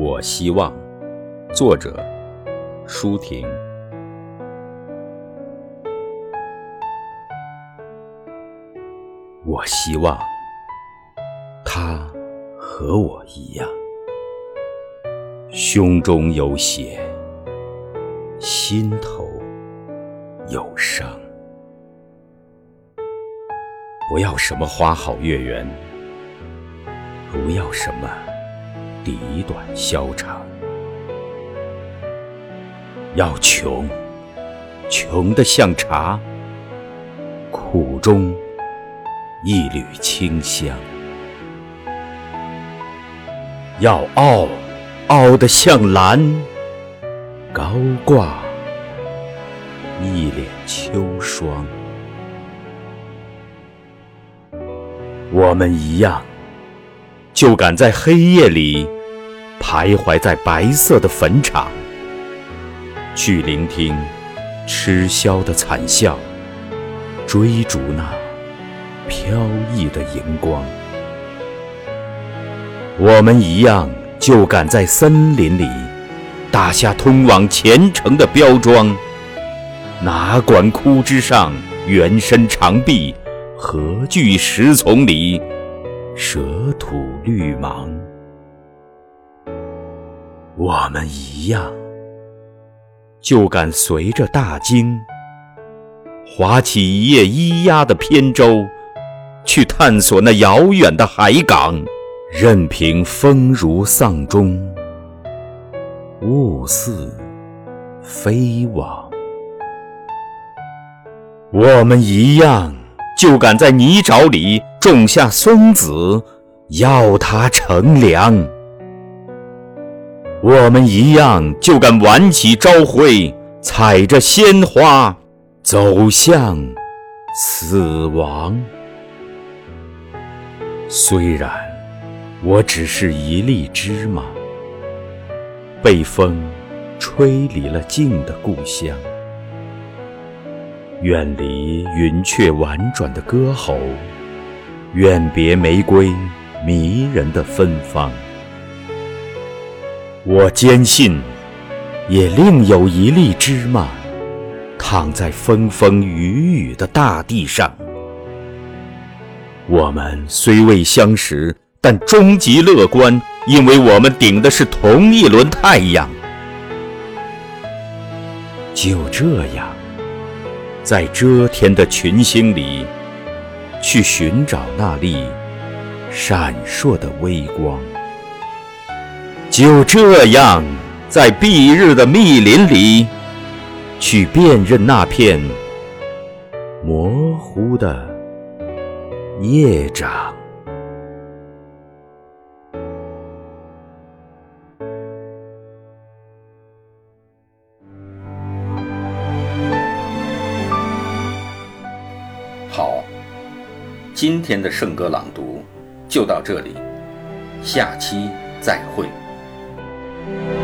我希望，作者舒婷。我希望他和我一样，胸中有血，心头有伤。不要什么花好月圆，不要什么。理短消长，要穷，穷得像茶，苦中一缕清香；要傲，傲得像兰，高挂一脸秋霜。我们一样，就敢在黑夜里。徘徊在白色的坟场，去聆听痴萧的惨笑，追逐那飘逸的荧光。我们一样，就敢在森林里打下通往前程的标桩，哪管枯枝上原身长臂，何惧石丛里蛇吐绿芒。我们一样，就敢随着大鲸划起一叶咿呀的扁舟，去探索那遥远的海港，任凭风如丧钟，雾似飞往。我们一样，就敢在泥沼里种下松子，要它乘凉。我们一样，就敢挽起朝晖，踩着鲜花走向死亡。虽然我只是一粒芝麻，被风吹离了静的故乡，远离云雀婉转的歌喉，远别玫瑰迷人的芬芳。我坚信，也另有一粒芝麻，躺在风风雨雨的大地上。我们虽未相识，但终极乐观，因为我们顶的是同一轮太阳。就这样，在遮天的群星里，去寻找那粒闪烁的微光。就这样，在蔽日的密林里，去辨认那片模糊的叶掌。好，今天的圣歌朗读就到这里，下期再会。thank you